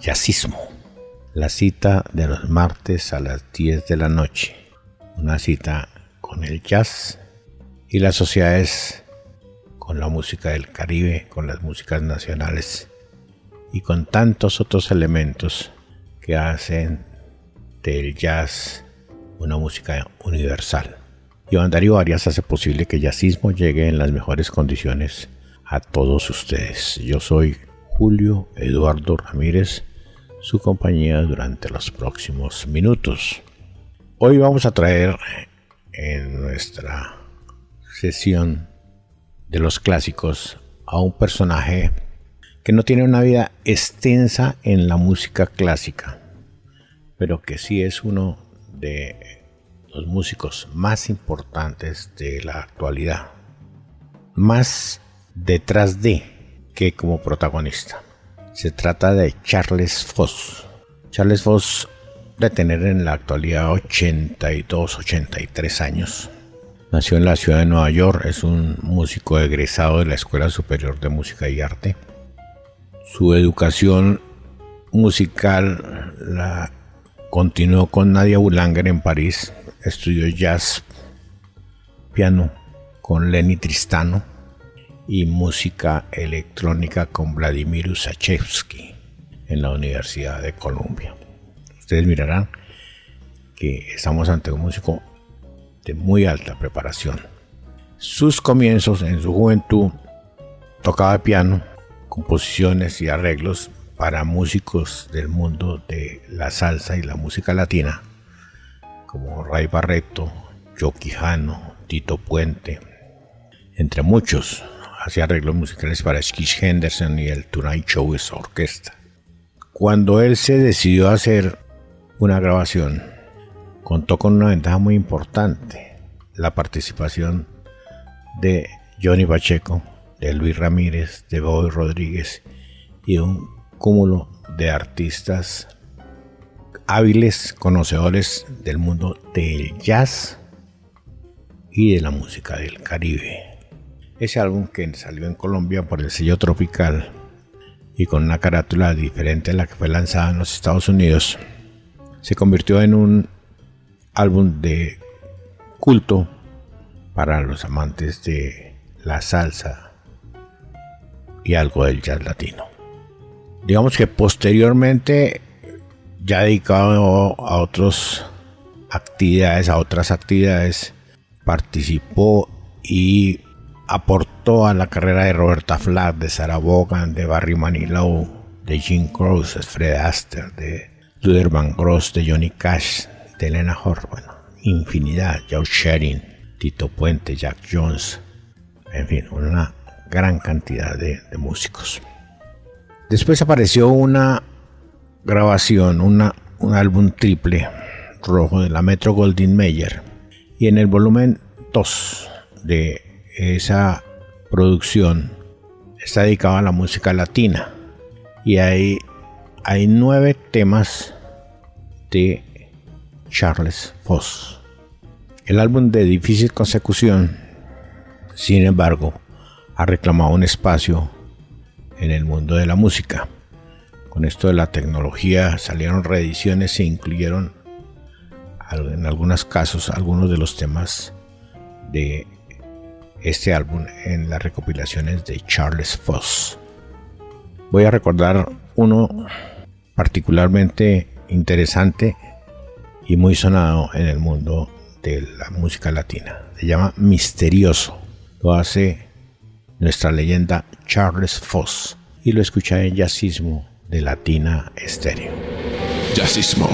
Jazzismo, la cita de los martes a las 10 de la noche. Una cita con el jazz y las sociedades, con la música del Caribe, con las músicas nacionales y con tantos otros elementos que hacen del jazz una música universal. Iván Darío Arias hace posible que jazzismo llegue en las mejores condiciones a todos ustedes. Yo soy Julio Eduardo Ramírez, su compañía durante los próximos minutos. Hoy vamos a traer en nuestra sesión de los clásicos a un personaje que no tiene una vida extensa en la música clásica, pero que sí es uno de los músicos más importantes de la actualidad. Más detrás de que como protagonista. Se trata de Charles Foss. Charles Foss de tener en la actualidad 82, 83 años. Nació en la ciudad de Nueva York, es un músico egresado de la Escuela Superior de Música y Arte. Su educación musical la continuó con Nadia Boulanger en París, estudió jazz, piano con Lenny Tristano y música electrónica con Vladimir Usachevsky en la Universidad de Columbia. Ustedes mirarán que estamos ante un músico de muy alta preparación. Sus comienzos en su juventud tocaba piano, composiciones y arreglos para músicos del mundo de la salsa y la música latina, como Ray Barreto, Joe Quijano, Tito Puente, entre muchos hacía arreglos musicales para Skish Henderson y el Tonight Show es orquesta. Cuando él se decidió a hacer una grabación, contó con una ventaja muy importante, la participación de Johnny Pacheco, de Luis Ramírez, de Bobby Rodríguez y un cúmulo de artistas hábiles, conocedores del mundo del jazz y de la música del Caribe. Ese álbum que salió en Colombia por el sello Tropical y con una carátula diferente a la que fue lanzada en los Estados Unidos, se convirtió en un álbum de culto para los amantes de la salsa y algo del jazz latino. Digamos que posteriormente, ya dedicado a otras actividades, a otras actividades, participó y aportó a la carrera de Roberta Flack, de Sarah Vaughan, de Barry Manilow, de Jim Croce, de Fred Astaire, de Luther Van Gross, de Johnny Cash, de Elena Hort, bueno, infinidad, Joe Sherin, Tito Puente, Jack Jones, en fin, una gran cantidad de, de músicos. Después apareció una grabación, una, un álbum triple rojo de la Metro Goldwyn Mayer y en el volumen 2 de esa producción está dedicada a la música latina y hay, hay nueve temas de Charles Foss. El álbum de difícil consecución, sin embargo, ha reclamado un espacio en el mundo de la música. Con esto de la tecnología salieron reediciones e incluyeron en algunos casos algunos de los temas de este álbum en las recopilaciones de Charles Foss. Voy a recordar uno particularmente interesante y muy sonado en el mundo de la música latina. Se llama Misterioso. Lo hace nuestra leyenda Charles Foss y lo escucha en Jazzismo de Latina Estéreo. Jazzismo.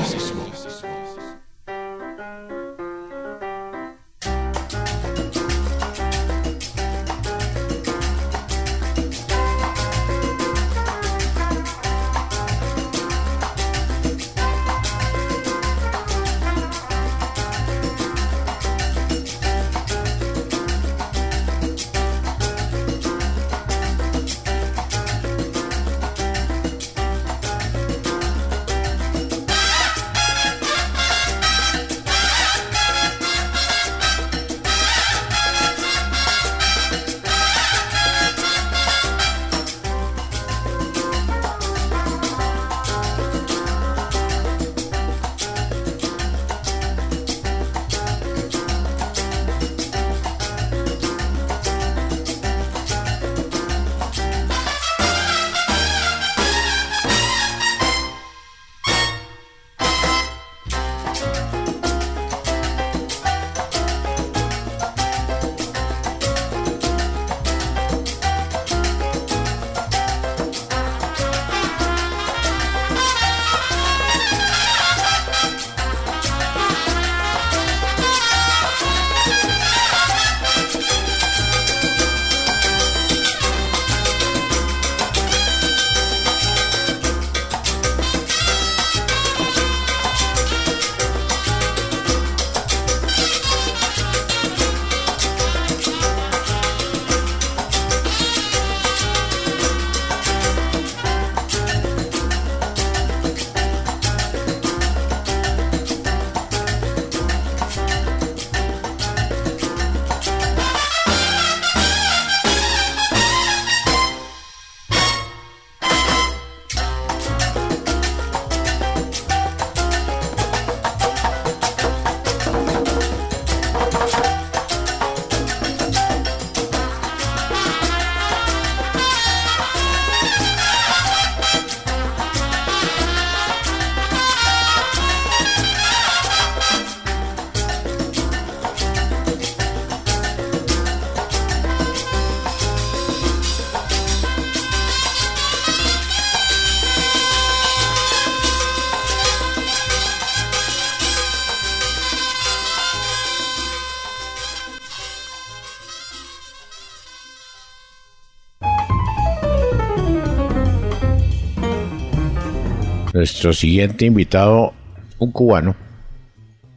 Nuestro siguiente invitado, un cubano,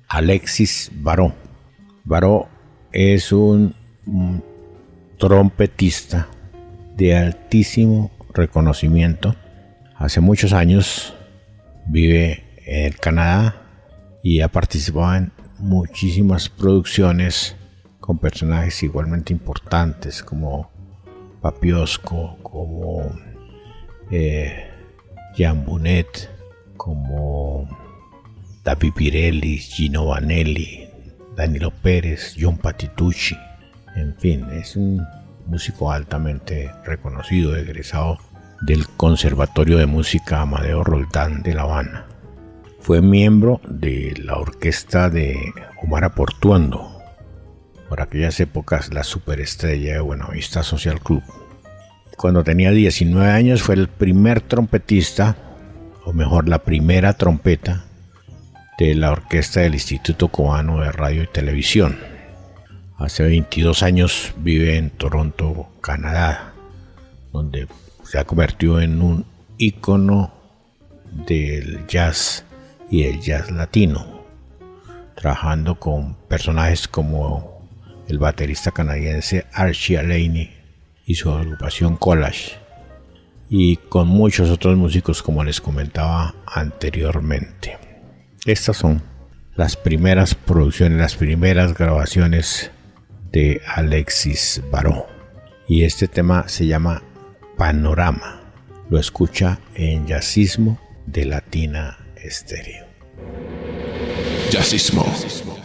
Alexis Baró. Baró es un, trompetista de altísimo reconocimiento. Hace muchos años vive en el Canadá y ha participado en muchísimas producciones con personajes igualmente importantes como Papiosco, como eh, Jan Bunet, como David Pirelli, Gino Vanelli, Danilo Pérez, John Patitucci. En fin, es un músico altamente reconocido, egresado del Conservatorio de Música Amadeo Roldán de La Habana. Fue miembro de la orquesta de Omar Aportuando, por aquellas épocas la superestrella de Buenavista Social Club. Cuando tenía 19 años fue el primer trompetista, o mejor la primera trompeta, de la orquesta del Instituto Cubano de Radio y Televisión. Hace 22 años vive en Toronto, Canadá, donde se ha convertido en un ícono del jazz y el jazz latino, trabajando con personajes como el baterista canadiense Archie Alaney y su agrupación Collage, y con muchos otros músicos como les comentaba anteriormente. Estas son las primeras producciones, las primeras grabaciones de Alexis Baró. Y este tema se llama Panorama. Lo escucha en Jazzismo de Latina Estéreo. Jazzismo. en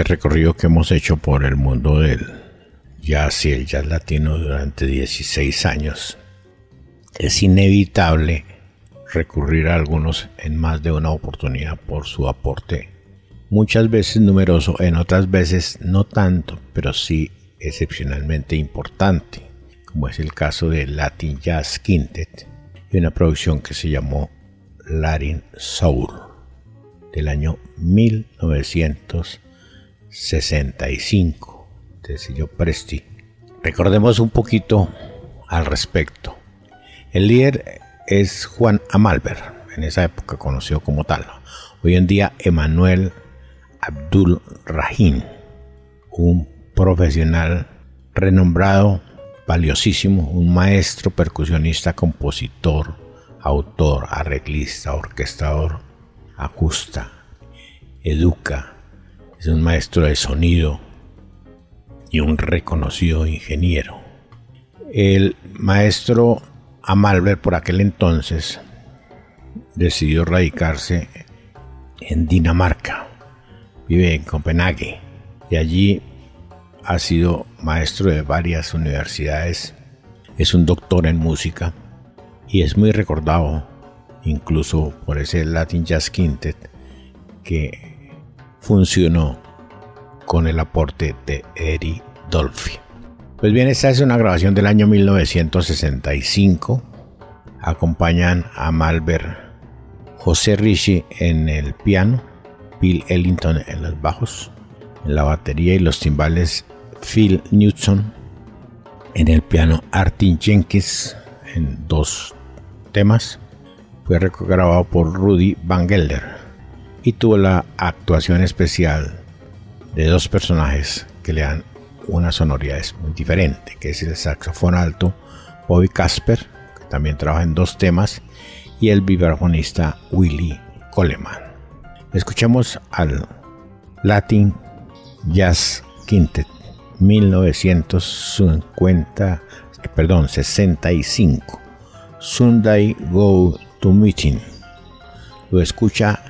este recorrido que hemos hecho por el mundo del jazz y el jazz latino durante 16 años, es inevitable recurrir a algunos en más de una oportunidad por su aporte, muchas veces numeroso, en otras veces no tanto, pero sí excepcionalmente importante, como es el caso de Latin Jazz Quintet y una producción que se llamó Latin Soul del año 1965 de sello Presti. Recordemos un poquito al respecto. El líder es Juan Amalber, en esa época conocido como tal. Hoy en día Emanuel Abdul Rahim, un profesional renombrado, valiosísimo, un maestro percusionista, compositor, autor, arreglista, orquestador, ajusta, educa, es un maestro de sonido y un reconocido ingeniero. El maestro Amalber por aquel entonces decidió radicarse en Dinamarca, vive en Copenhague y allí ha sido maestro de varias universidades, es un doctor en música y es muy recordado incluso por ese Latin Jazz Quintet que funcionó con el aporte de Eddie Dolphy. Pues bien, esta es una grabación del año 1965. Acompañan a Malver José Rishi en el piano, Bill Ellington en los bajos, en la batería y los timbales Phil Newton, en el piano Artin Jenkins en dos temas. Fue grabado por Rudy Van Gelder y tuvo la actuación especial de dos personajes que le dan una sonoridad muy diferente, que es el saxofón alto Bobby Casper, que también trabaja en dos temas, y el vibrafonista Willy Coleman. Escuchemos al Latin Jazz Quintet 1950, perdón, 65. Sunday Go to Meeting. Lo escucha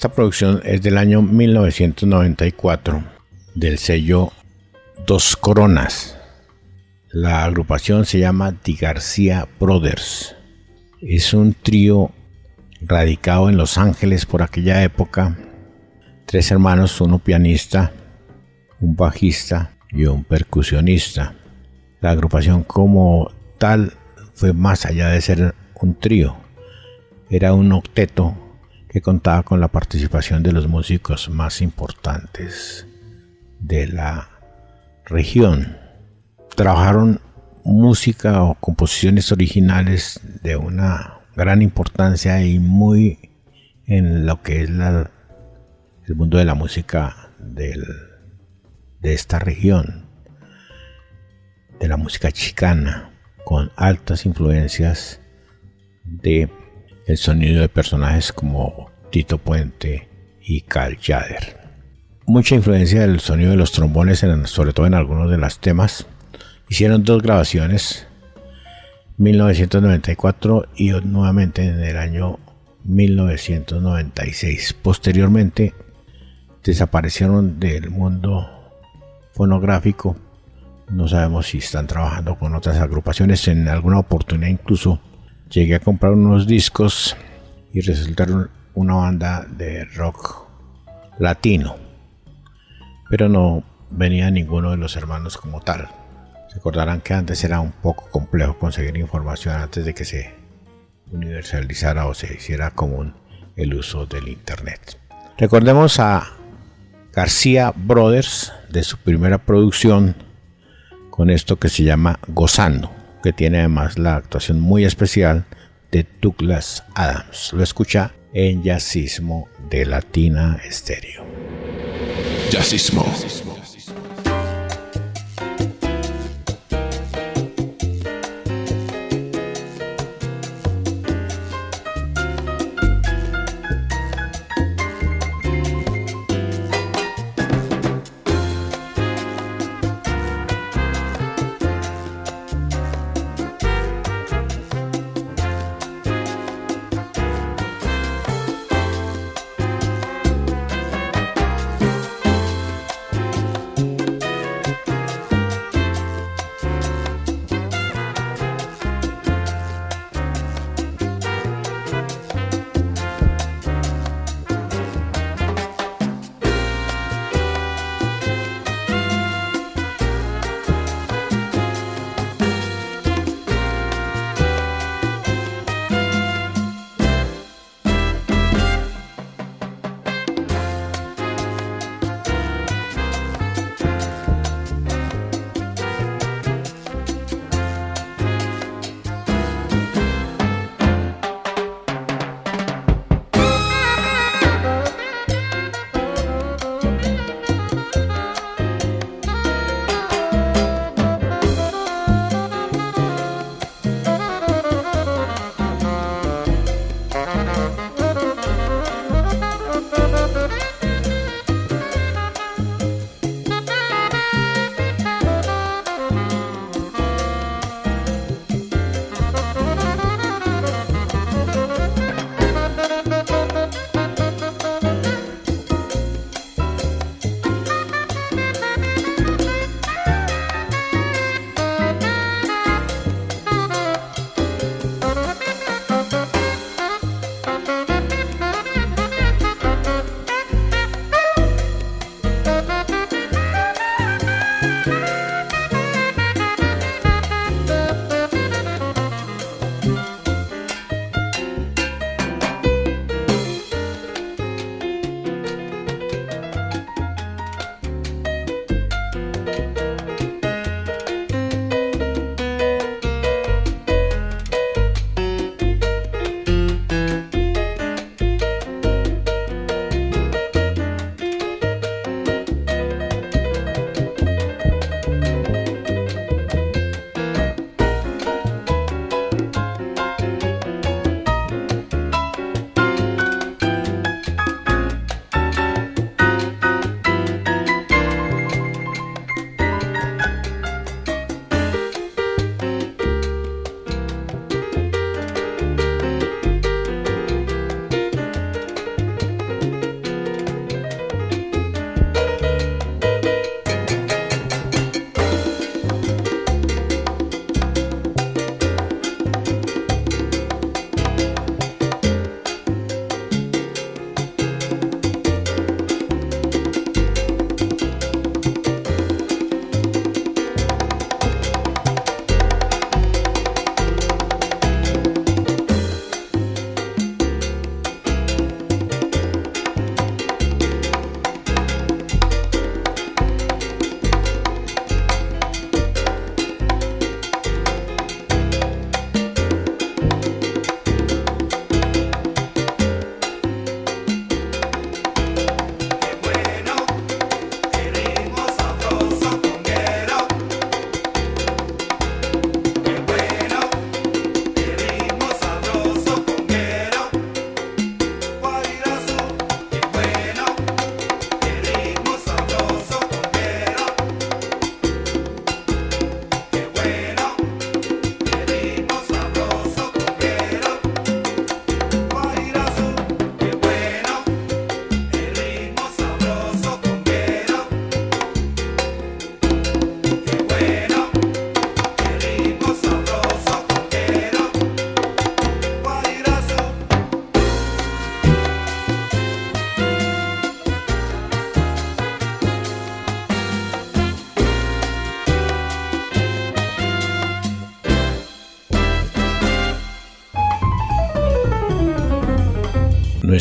Esta producción es del año 1994 del sello Dos Coronas. La agrupación se llama Di García Brothers. Es un trío radicado en Los Ángeles por aquella época. Tres hermanos, uno pianista, un bajista y un percusionista. La agrupación como tal fue más allá de ser un trío. Era un octeto que contaba con la participación de los músicos más importantes de la región. Trabajaron música o composiciones originales de una gran importancia y muy en lo que es el mundo de la música de esta región, de la música chicana, con altas influencias de el sonido de personajes como Tito Puente y Cal Jader. Mucha influencia del sonido de los trombones, sobre todo en algunos de los temas. Hicieron dos grabaciones, 1994 y nuevamente en el año 1996. Posteriormente desaparecieron del mundo fonográfico. No sabemos si están trabajando con otras agrupaciones. En alguna oportunidad incluso llegué a comprar unos discos y resultaron una banda de rock latino. Pero no venía ninguno de los hermanos como tal. Recordarán que antes era un poco complejo conseguir información antes de que se universalizara o se hiciera común el uso del Internet. Recordemos a García Brothers de su primera producción con esto que se llama Gozando que tiene además la actuación muy especial de Douglas Adams. Lo escucha en Jazzismo de Latina Estéreo. Jazzismo.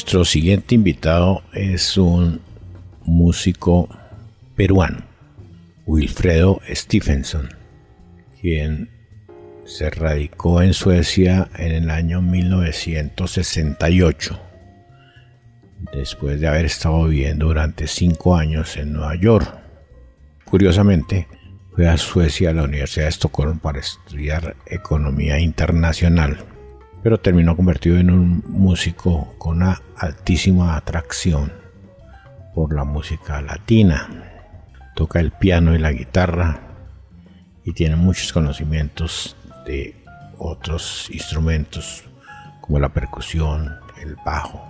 Nuestro siguiente invitado es un músico peruano, Wilfredo Stephenson, quien se radicó en Suecia en el año 1968, después de haber estado viviendo durante cinco años en Nueva York. Curiosamente, fue a Suecia a la Universidad de Estocolmo para estudiar economía internacional, pero terminó convertido en un músico con una altísima atracción por la música latina. Toca el piano y la guitarra y tiene muchos conocimientos de otros instrumentos como la percusión, el bajo,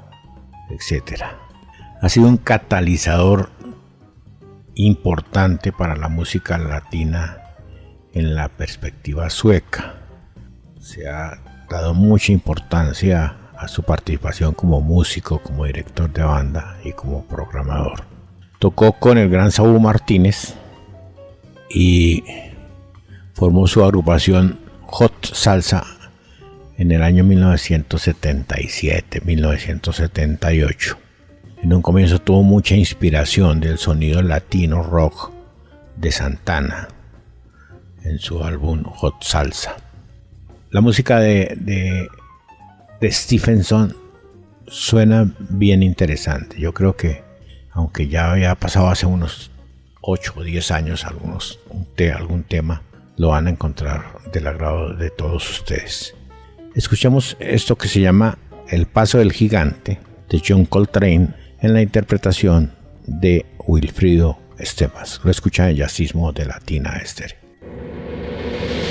etc. Ha sido un catalizador importante para la música latina en la perspectiva sueca. Se ha dado mucha importancia a su participación como músico, como director de banda y como programador. Tocó con el gran Saúl Martínez y formó su agrupación Hot Salsa en el año 1977-1978. En un comienzo tuvo mucha inspiración del sonido latino rock de Santana en su álbum Hot Salsa. La música de, de, Stephenson suena bien interesante. Yo creo que, aunque ya había pasado hace unos 8 o 10 años algunos, algún tema, lo van a encontrar del agrado de todos ustedes. Escuchamos esto que se llama El Paso del Gigante de John Coltrane en la interpretación de Wilfrido Estemas. Lo escucha en Jazzismo de Latina Esther.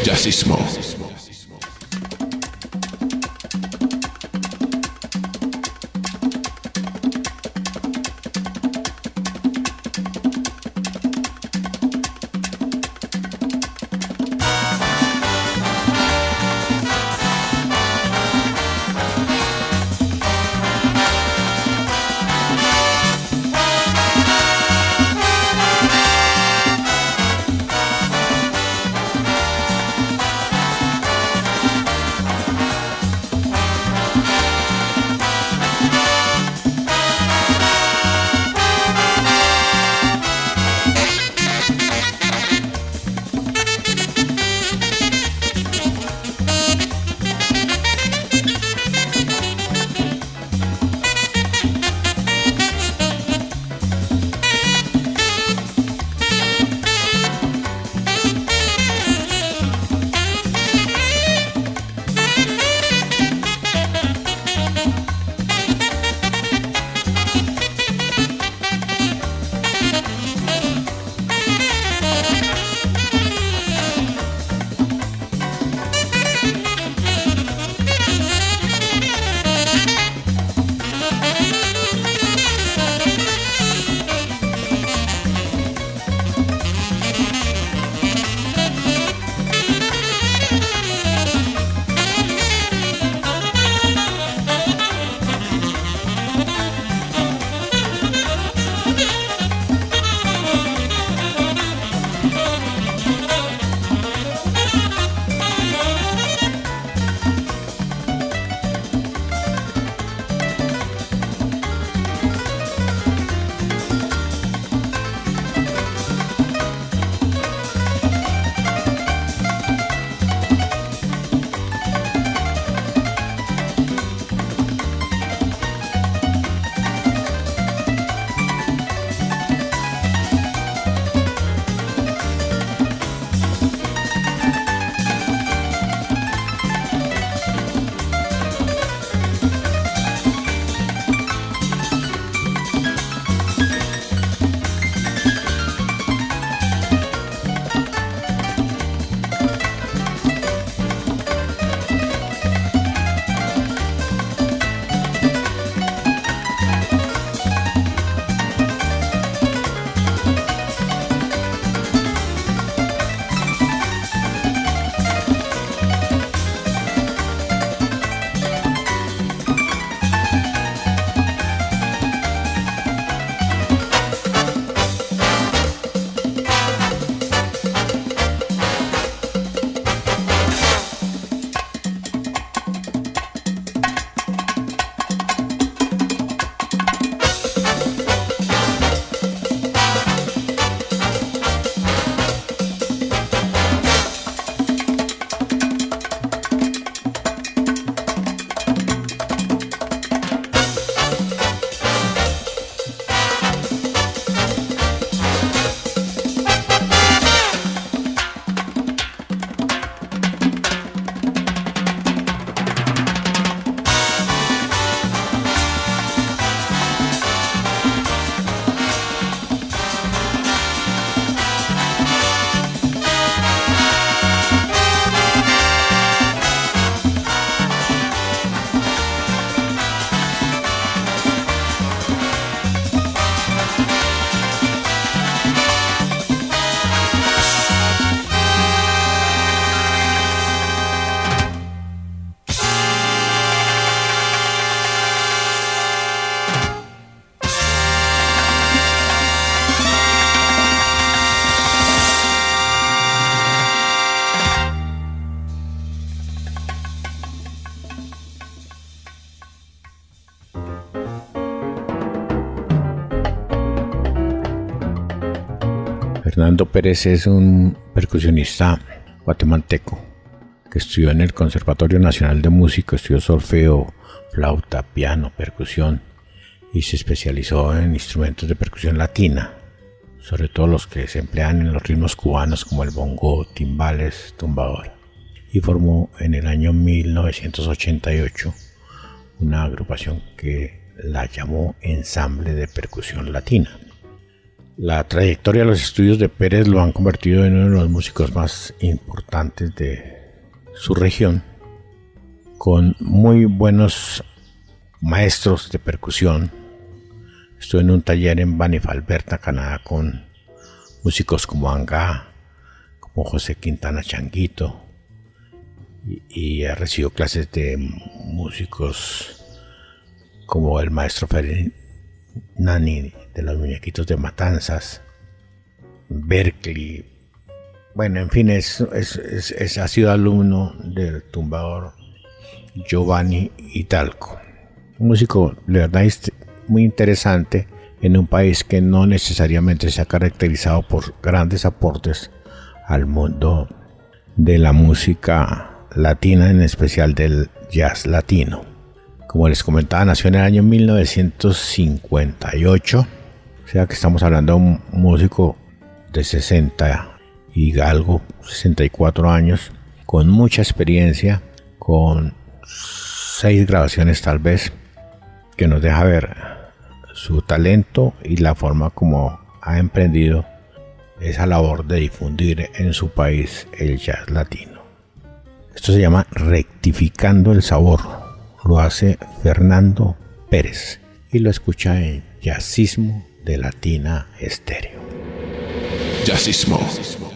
Jazzismo. Fernando Pérez es un percusionista guatemalteco que estudió en el Conservatorio Nacional de Música, estudió solfeo, flauta, piano, percusión y se especializó en instrumentos de percusión latina, sobre todo los que se emplean en los ritmos cubanos como el bongo, timbales, tumbador. Y formó en el año 1988 una agrupación que la llamó Ensamble de Percusión Latina. La trayectoria de los estudios de Pérez lo han convertido en uno de los músicos más importantes de su región, con muy buenos maestros de percusión. Estuve en un taller en Banifalberta, Canadá, con músicos como Anga, como José Quintana Changuito, y, y he recibido clases de músicos como el maestro Nani de los muñequitos de Matanzas, Berkeley. Bueno, en fin, es, es, ha sido alumno del tumbador Giovanni Italco. Un músico, de verdad, muy interesante en un país que no necesariamente se ha caracterizado por grandes aportes al mundo de la música latina, en especial del jazz latino. Como les comentaba, nació en el año 1958, o sea que estamos hablando de un músico de 60 y algo, 64 años, con mucha experiencia, con seis grabaciones tal vez, que nos deja ver su talento y la forma como ha emprendido esa labor de difundir en su país el jazz latino. Esto se llama Rectificando el Sabor. Lo hace Fernando Pérez y lo escucha en Jazzismo de Latina Estéreo. Jazzismo.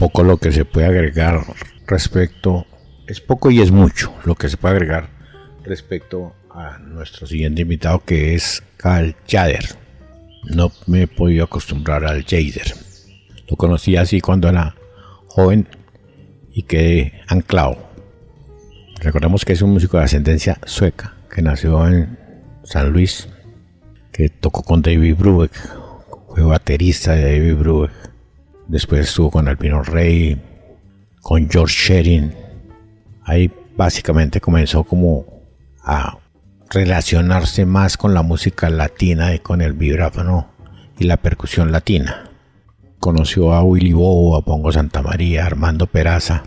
Poco lo que se puede agregar respecto, es poco y es mucho lo que se puede agregar respecto a nuestro siguiente invitado que es Carl Jader. No me he podido acostumbrar al Jader. Lo conocí así cuando era joven y quedé anclado. Recordemos que es un músico de ascendencia sueca que nació en San Luis, que tocó con David Brubeck, fue baterista de David Brubeck. Después estuvo con Albino Rey, con George Sherin. Ahí básicamente comenzó como a relacionarse más con la música latina y con el vibráfono y la percusión latina. Conoció a Willy Bobo, a Pongo Santa María, a Armando Peraza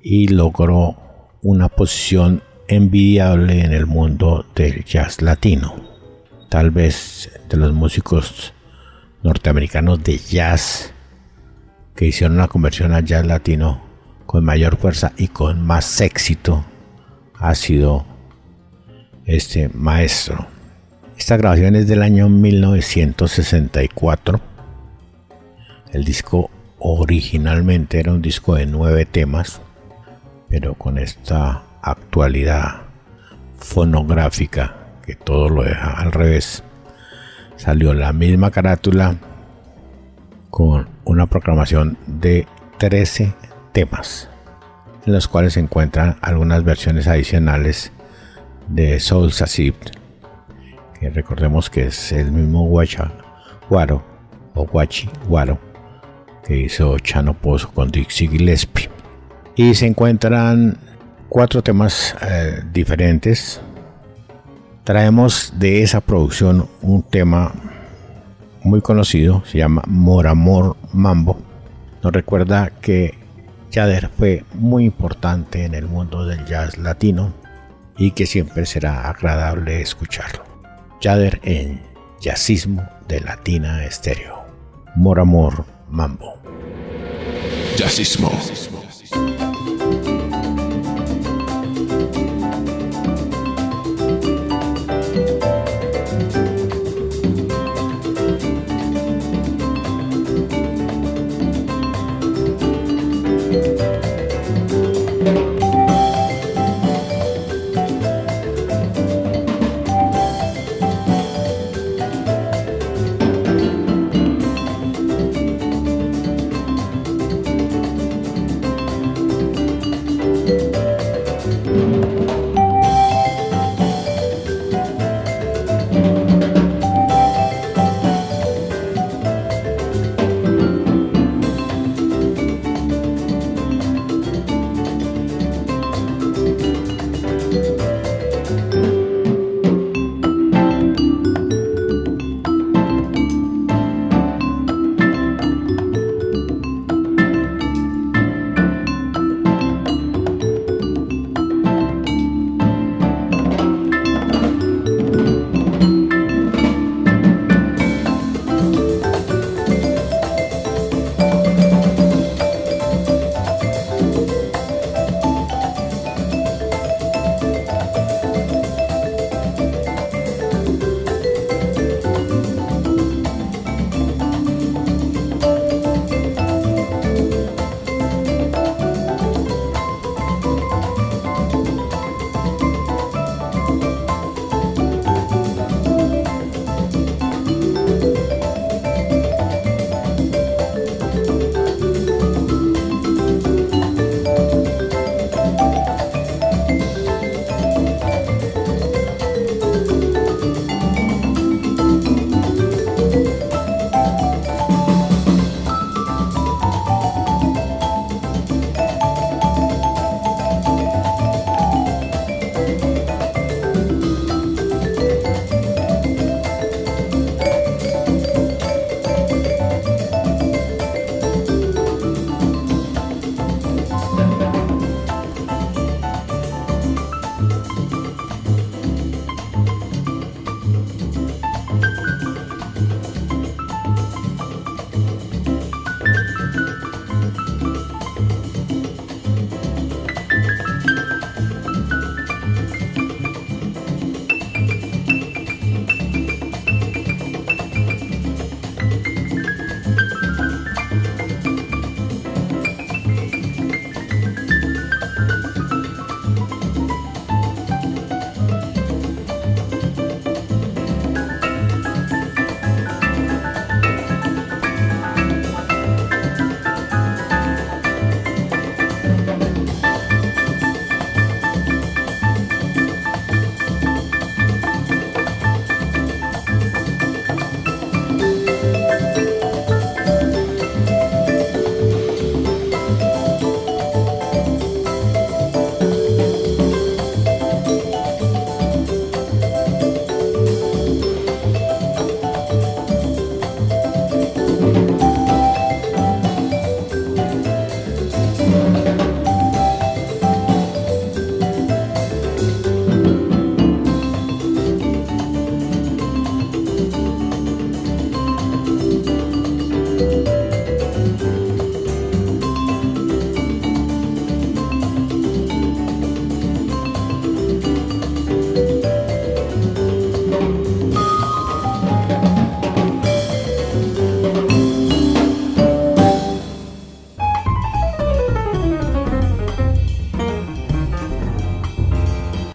y logró una posición envidiable en el mundo del jazz latino. Tal vez de los músicos norteamericanos de jazz que hicieron una conversión al jazz latino con mayor fuerza y con más éxito ha sido este maestro. Esta grabación es del año 1964. El disco originalmente era un disco de nueve temas, pero con esta actualidad fonográfica que todo lo deja al revés, salió la misma carátula con una proclamación de 13 temas, en los cuales se encuentran algunas versiones adicionales de Soul Sasib, que recordemos que es el mismo Guacha Guaro o Guachi Guaro que hizo Chano Pozo con Dixie Gillespie. Y se encuentran cuatro temas eh, diferentes. Traemos de esa producción un tema muy conocido, se llama Moramor Mambo. Nos recuerda que Jader fue muy importante en el mundo del jazz latino y que siempre será agradable escucharlo. Jader en Jazzismo de Latina Estéreo. Moramor Mambo. Jazzismo.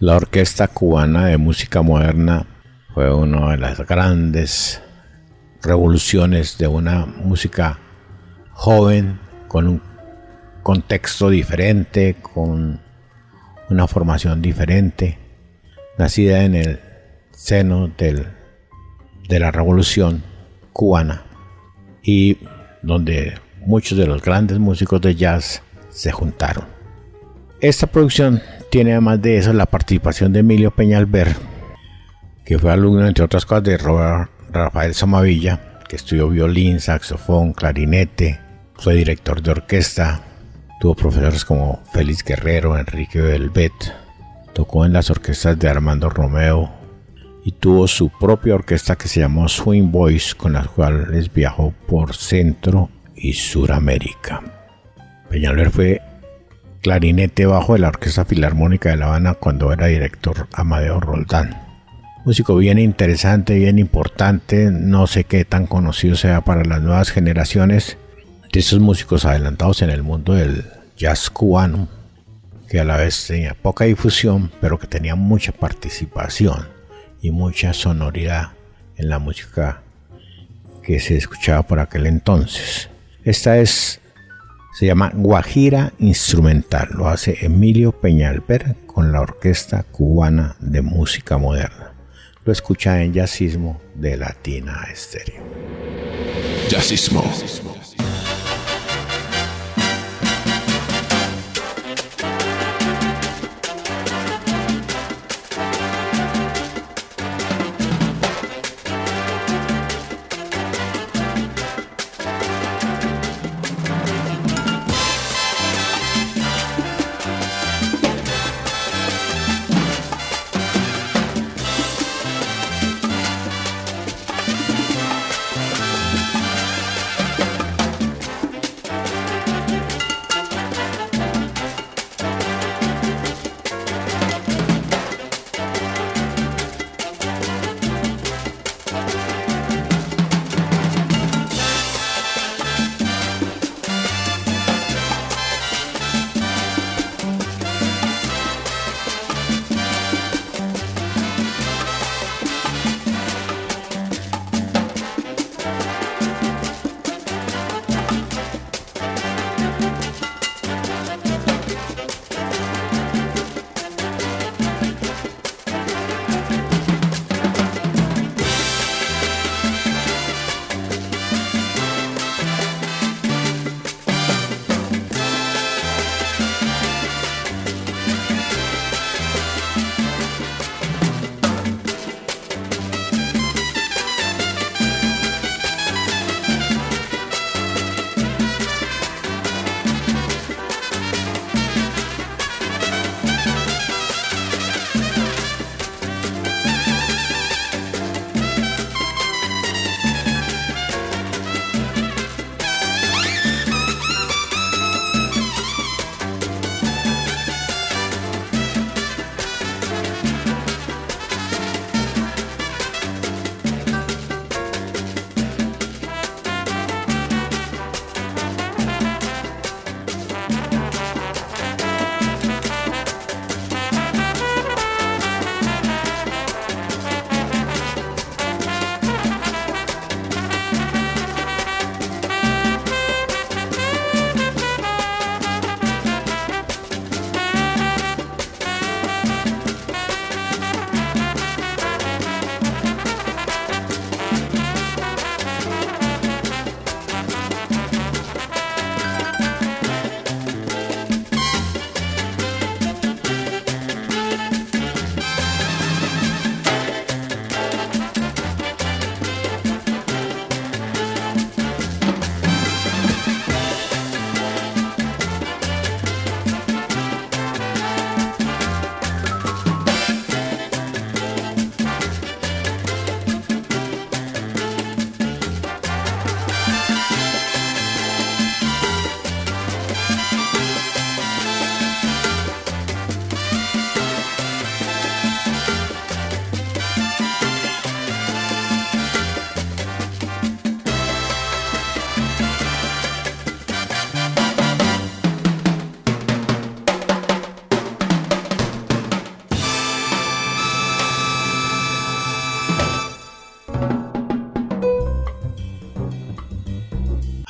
La Orquesta Cubana de Música Moderna fue una de las grandes revoluciones de una música joven, con un contexto diferente, con una formación diferente, nacida en el seno de la revolución cubana y donde muchos de los grandes músicos de jazz se juntaron. Esta producción tiene además de eso la participación de Emilio Peñalver, que fue alumno entre otras cosas de Robert Rafael Somavilla, que estudió violín, saxofón, clarinete, fue director de orquesta, tuvo profesores como Félix Guerrero, Enrique Belvet, tocó en las orquestas de Armando Romeo y tuvo su propia orquesta que se llamó Swing Boys, con las cuales viajó por Centro y Suramérica. Peñalver fue clarinete bajo de la Orquesta Filarmónica de La Habana cuando era director Amadeo Roldán. Músico bien interesante, bien importante, no sé qué tan conocido sea para las nuevas generaciones de esos músicos adelantados en el mundo del jazz cubano, que a la vez tenía poca difusión, pero que tenía mucha participación y mucha sonoridad en la música que se escuchaba por aquel entonces. Esta es, se llama Guajira Instrumental, lo hace Emilio Peñalver con la Orquesta Cubana de Música Moderna. Lo escucha en Jazzismo de Latina Estéreo. Jazzismo.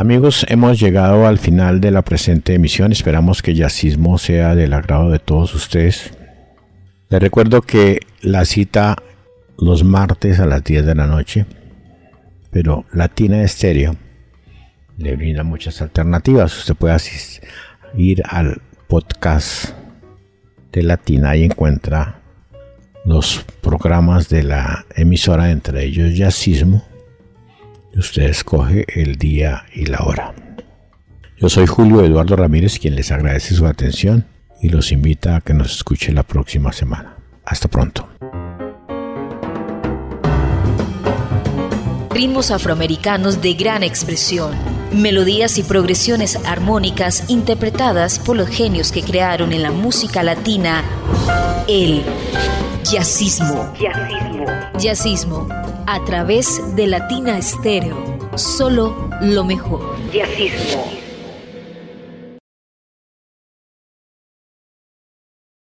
Amigos, hemos llegado al final de la presente emisión. Esperamos que Yacismo sea del agrado de todos ustedes. Les recuerdo que la cita los martes a las 10 de la noche, pero Latina Estéreo le brinda muchas alternativas. Usted puede ir al podcast de Latina y encuentra los programas de la emisora, entre ellos Yacismo Usted escoge el día y la hora. Yo soy Julio Eduardo Ramírez, quien les agradece su atención y los invita a que nos escuche la próxima semana. Hasta pronto. Ritmos afroamericanos de gran expresión, melodías y progresiones armónicas interpretadas por los genios que crearon en la música latina el jazzismo. Jazzismo. Jazzismo a través de Latina Estéreo. Solo lo mejor. Jazzismo.